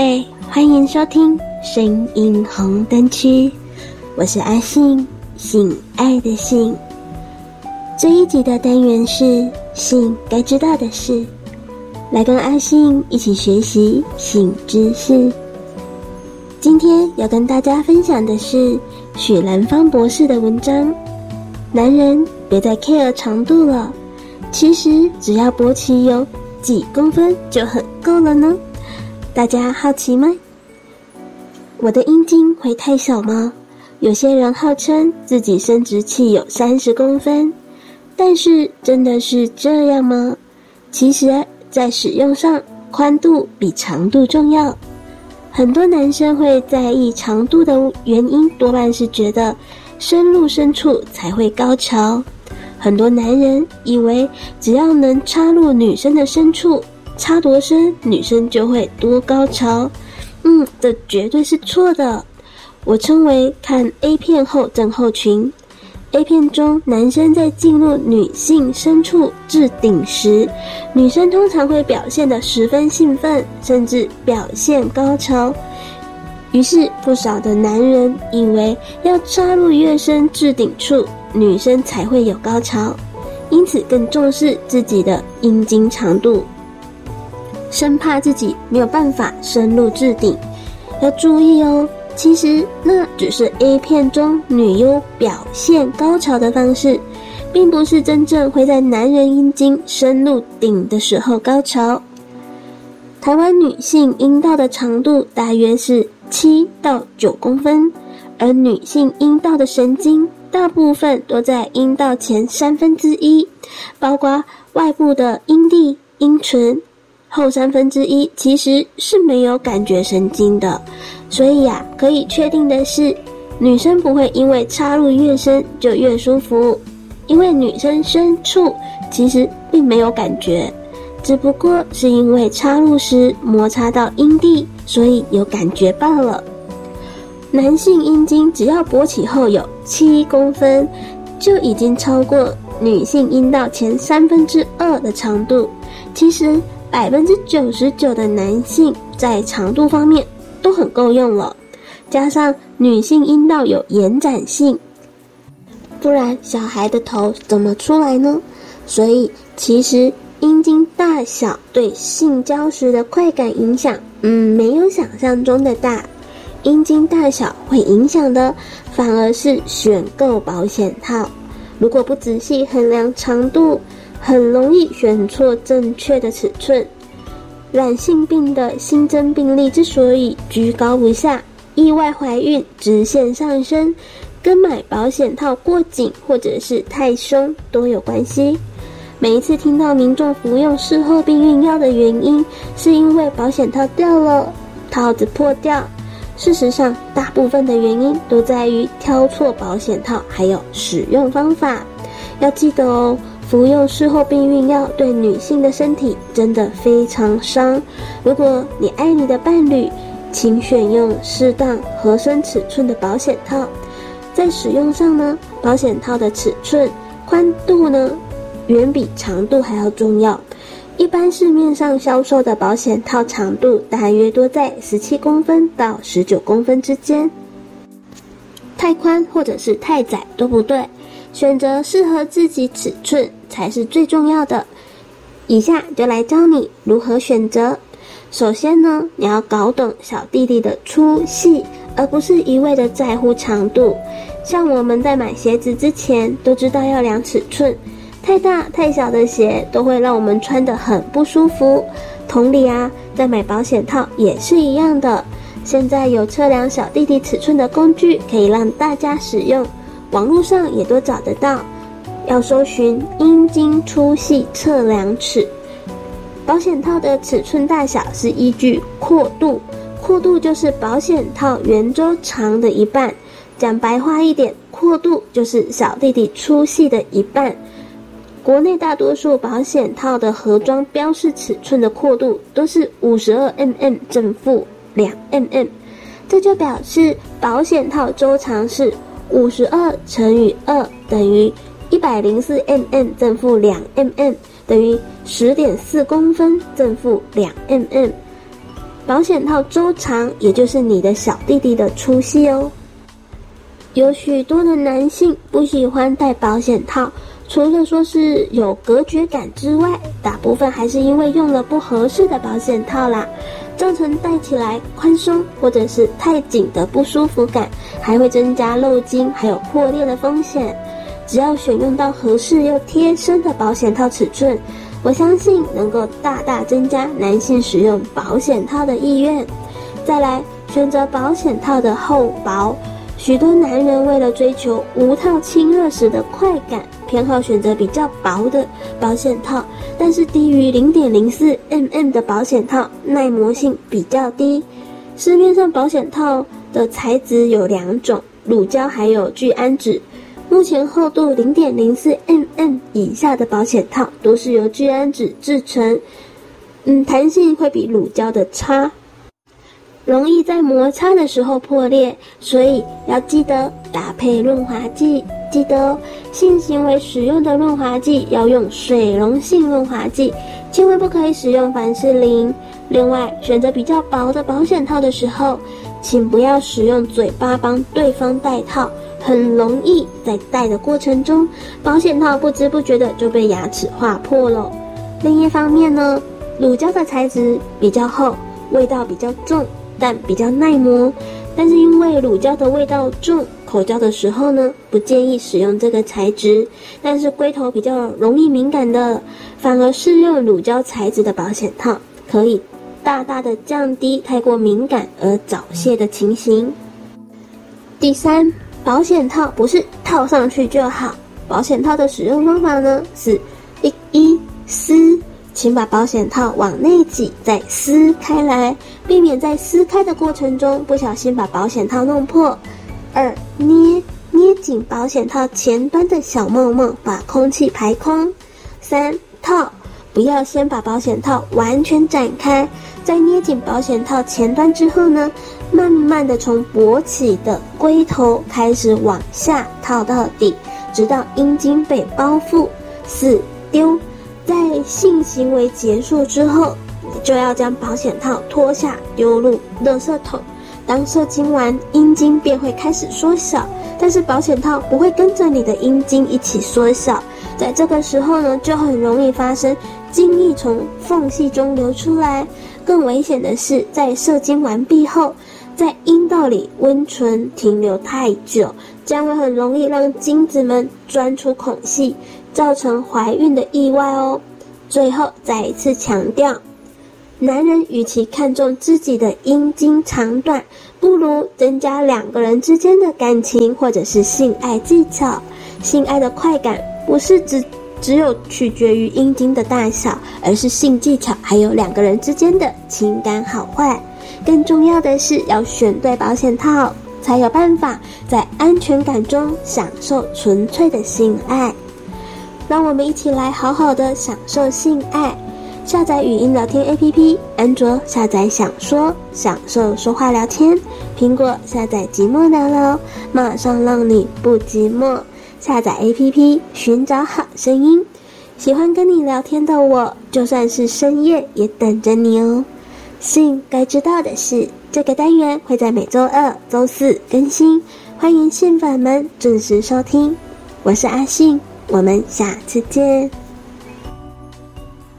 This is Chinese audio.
贝，欢迎收听声音红灯区，我是阿信，性爱的性。这一集的单元是性该知道的事，来跟阿信一起学习性知识。今天要跟大家分享的是许兰芳博士的文章，男人别再 care 长度了，其实只要勃起有几公分就很够了呢。大家好奇吗？我的阴茎会太小吗？有些人号称自己生殖器有三十公分，但是真的是这样吗？其实，在使用上，宽度比长度重要。很多男生会在意长度的原因，多半是觉得深入深处才会高潮。很多男人以为只要能插入女生的深处。插多深，女生就会多高潮。嗯，这绝对是错的。我称为看 A 片后症候群。A 片中，男生在进入女性深处至顶时，女生通常会表现得十分兴奋，甚至表现高潮。于是，不少的男人以为要插入越深至顶处，女生才会有高潮，因此更重视自己的阴茎长度。生怕自己没有办法深入置顶，要注意哦。其实那只是 A 片中女优表现高潮的方式，并不是真正会在男人阴茎深入顶的时候高潮。台湾女性阴道的长度大约是七到九公分，而女性阴道的神经大部分都在阴道前三分之一，包括外部的阴蒂、阴唇。后三分之一其实是没有感觉神经的，所以呀、可以确定的是，女生不会因为插入越深就越舒服，因为女生深处其实并没有感觉，只不过是因为插入时摩擦到阴蒂，所以有感觉罢了。男性阴茎只要勃起后有七公分，就已经超过女性阴道前三分之二的长度，其实。百分之九十九的男性在长度方面都很够用了，加上女性阴道有延展性，不然小孩的头怎么出来呢？所以其实阴茎大小对性交时的快感影响，嗯，没有想象中的大。阴茎大小会影响的反而是选购保险套，如果不仔细衡量长度。很容易选错正确的尺寸，染性病的新增病例之所以居高不下，意外怀孕直线上升，跟买保险套过紧或者是太松都有关系。每一次听到民众服用事后避孕药的原因，是因为保险套掉了，套子破掉。事实上，大部分的原因都在于挑错保险套，还有使用方法。要记得哦。服用事后避孕药对女性的身体真的非常伤。如果你爱你的伴侣，请选用适当合身尺寸的保险套。在使用上呢，保险套的尺寸宽度呢，远比长度还要重要。一般市面上销售的保险套长度大约多在十七公分到十九公分之间，太宽或者是太窄都不对。选择适合自己尺寸才是最重要的。以下就来教你如何选择。首先呢，你要搞懂小弟弟的粗细，而不是一味的在乎长度。像我们在买鞋子之前都知道要量尺寸，太大太小的鞋都会让我们穿得很不舒服。同理啊，在买保险套也是一样的。现在有测量小弟弟尺寸的工具，可以让大家使用。网络上也都找得到，要搜寻阴茎粗细测量尺。保险套的尺寸大小是依据阔度，阔度就是保险套圆周长的一半。讲白话一点，阔度就是小弟弟粗细的一半。国内大多数保险套的盒装标示尺寸的阔度都是五十二 mm 正负两 mm，这就表示保险套周长是。五十二乘以二等于一百零四 mm 正负两 mm 等于十点四公分正负两 mm。保险套周长，也就是你的小弟弟的粗细哦。有许多的男性不喜欢戴保险套，除了说是有隔绝感之外，大部分还是因为用了不合适的保险套啦。造成戴起来宽松或者是太紧的不舒服感，还会增加漏精还有破裂的风险。只要选用到合适又贴身的保险套尺寸，我相信能够大大增加男性使用保险套的意愿。再来，选择保险套的厚薄。许多男人为了追求无套亲热时的快感，偏好选择比较薄的保险套。但是低于零点零四 mm 的保险套耐磨性比较低。市面上保险套的材质有两种，乳胶还有聚氨酯。目前厚度零点零四 mm 以下的保险套都是由聚氨酯制成，嗯，弹性会比乳胶的差。容易在摩擦的时候破裂，所以要记得搭配润滑剂。记得哦，性行为使用的润滑剂要用水溶性润滑剂，千万不可以使用凡士林。另外，选择比较薄的保险套的时候，请不要使用嘴巴帮对方戴套，很容易在戴的过程中，保险套不知不觉的就被牙齿划破了。另一方面呢，乳胶的材质比较厚，味道比较重。但比较耐磨，但是因为乳胶的味道重，口交的时候呢，不建议使用这个材质。但是龟头比较容易敏感的，反而适用乳胶材质的保险套，可以大大的降低太过敏感而早泄的情形。第三，保险套不是套上去就好，保险套的使用方法呢是一一撕。请把保险套往内挤，再撕开来，避免在撕开的过程中不小心把保险套弄破。二、捏捏紧保险套前端的小梦梦，把空气排空。三、套，不要先把保险套完全展开，在捏紧保险套前端之后呢，慢慢的从勃起的龟头开始往下套到底，直到阴茎被包覆。四、丢。在性行为结束之后，你就要将保险套脱下丢入垃圾桶。当射精完，阴茎便会开始缩小，但是保险套不会跟着你的阴茎一起缩小。在这个时候呢，就很容易发生精液从缝隙中流出来。更危险的是，在射精完毕后，在阴道里温存停留太久，将会很容易让精子们钻出孔隙。造成怀孕的意外哦。最后再一次强调，男人与其看重自己的阴茎长短，不如增加两个人之间的感情或者是性爱技巧。性爱的快感不是只只有取决于阴茎的大小，而是性技巧还有两个人之间的情感好坏。更重要的是要选对保险套，才有办法在安全感中享受纯粹的性爱。让我们一起来好好的享受性爱。下载语音聊天 APP，安卓下载享说，享受说话聊天；苹果下载寂寞聊聊，马上让你不寂寞。下载 APP，寻找好声音。喜欢跟你聊天的我，就算是深夜也等着你哦。信该知道的是，这个单元会在每周二、周四更新，欢迎信粉们准时收听。我是阿信。我们下次见。